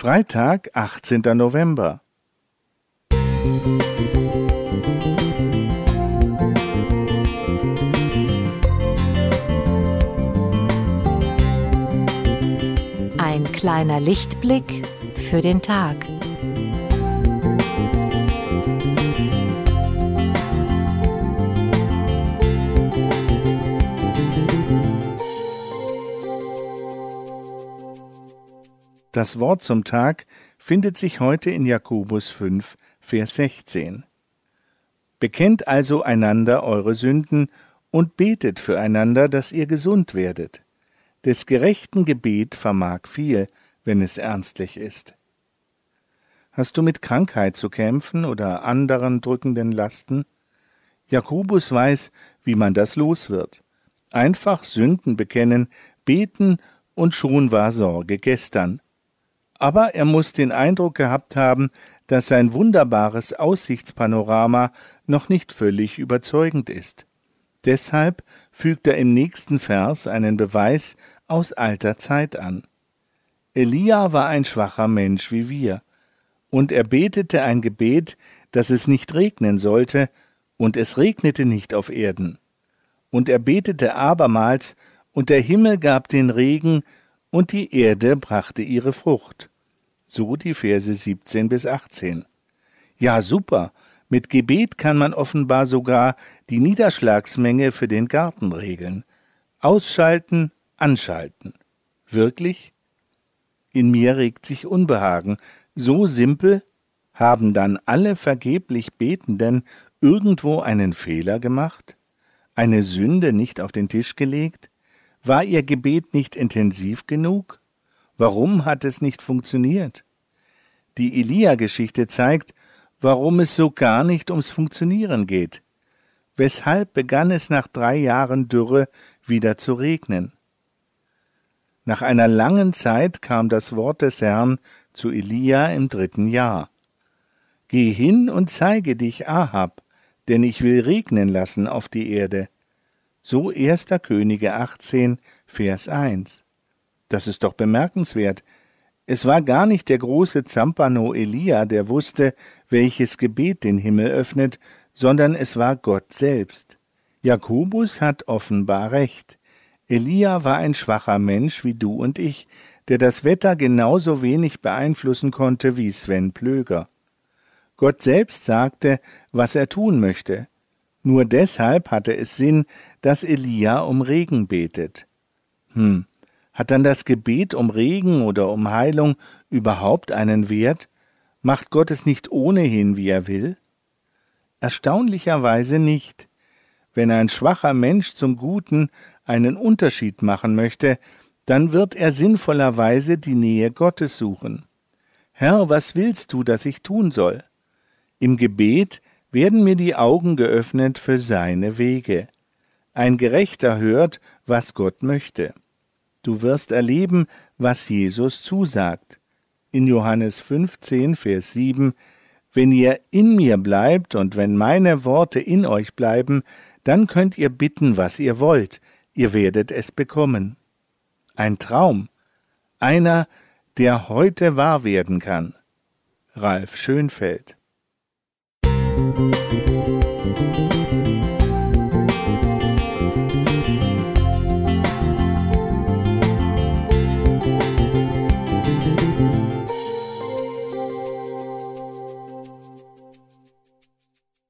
Freitag, 18. November. Ein kleiner Lichtblick für den Tag. Das Wort zum Tag findet sich heute in Jakobus 5, Vers 16. Bekennt also einander eure Sünden und betet füreinander, dass ihr gesund werdet. Des gerechten Gebet vermag viel, wenn es ernstlich ist. Hast du mit Krankheit zu kämpfen oder anderen drückenden Lasten? Jakobus weiß, wie man das los wird. Einfach Sünden bekennen, beten und schon war Sorge gestern aber er muss den Eindruck gehabt haben, dass sein wunderbares Aussichtspanorama noch nicht völlig überzeugend ist. Deshalb fügt er im nächsten Vers einen Beweis aus alter Zeit an. Elia war ein schwacher Mensch wie wir, und er betete ein Gebet, dass es nicht regnen sollte, und es regnete nicht auf Erden. Und er betete abermals, und der Himmel gab den Regen, und die Erde brachte ihre Frucht. So die Verse 17 bis 18. Ja, super. Mit Gebet kann man offenbar sogar die Niederschlagsmenge für den Garten regeln. Ausschalten, anschalten. Wirklich? In mir regt sich Unbehagen. So simpel? Haben dann alle vergeblich Betenden irgendwo einen Fehler gemacht? Eine Sünde nicht auf den Tisch gelegt? War ihr Gebet nicht intensiv genug? Warum hat es nicht funktioniert? Die Elia-Geschichte zeigt, warum es so gar nicht ums Funktionieren geht. Weshalb begann es nach drei Jahren Dürre wieder zu regnen? Nach einer langen Zeit kam das Wort des Herrn zu Elia im dritten Jahr. Geh hin und zeige dich Ahab, denn ich will regnen lassen auf die Erde. So 1. Könige 18, Vers 1. Das ist doch bemerkenswert. Es war gar nicht der große Zampano Elia, der wusste, welches Gebet den Himmel öffnet, sondern es war Gott selbst. Jakobus hat offenbar recht. Elia war ein schwacher Mensch wie du und ich, der das Wetter genauso wenig beeinflussen konnte wie Sven Plöger. Gott selbst sagte, was er tun möchte. Nur deshalb hatte es Sinn, dass Elia um Regen betet. Hm, hat dann das Gebet um Regen oder um Heilung überhaupt einen Wert? Macht Gott es nicht ohnehin, wie er will? Erstaunlicherweise nicht. Wenn ein schwacher Mensch zum Guten einen Unterschied machen möchte, dann wird er sinnvollerweise die Nähe Gottes suchen. Herr, was willst du, dass ich tun soll? Im Gebet werden mir die Augen geöffnet für seine Wege. Ein Gerechter hört, was Gott möchte. Du wirst erleben, was Jesus zusagt. In Johannes 15, Vers 7 Wenn ihr in mir bleibt und wenn meine Worte in euch bleiben, dann könnt ihr bitten, was ihr wollt, ihr werdet es bekommen. Ein Traum, einer, der heute wahr werden kann. Ralf Schönfeld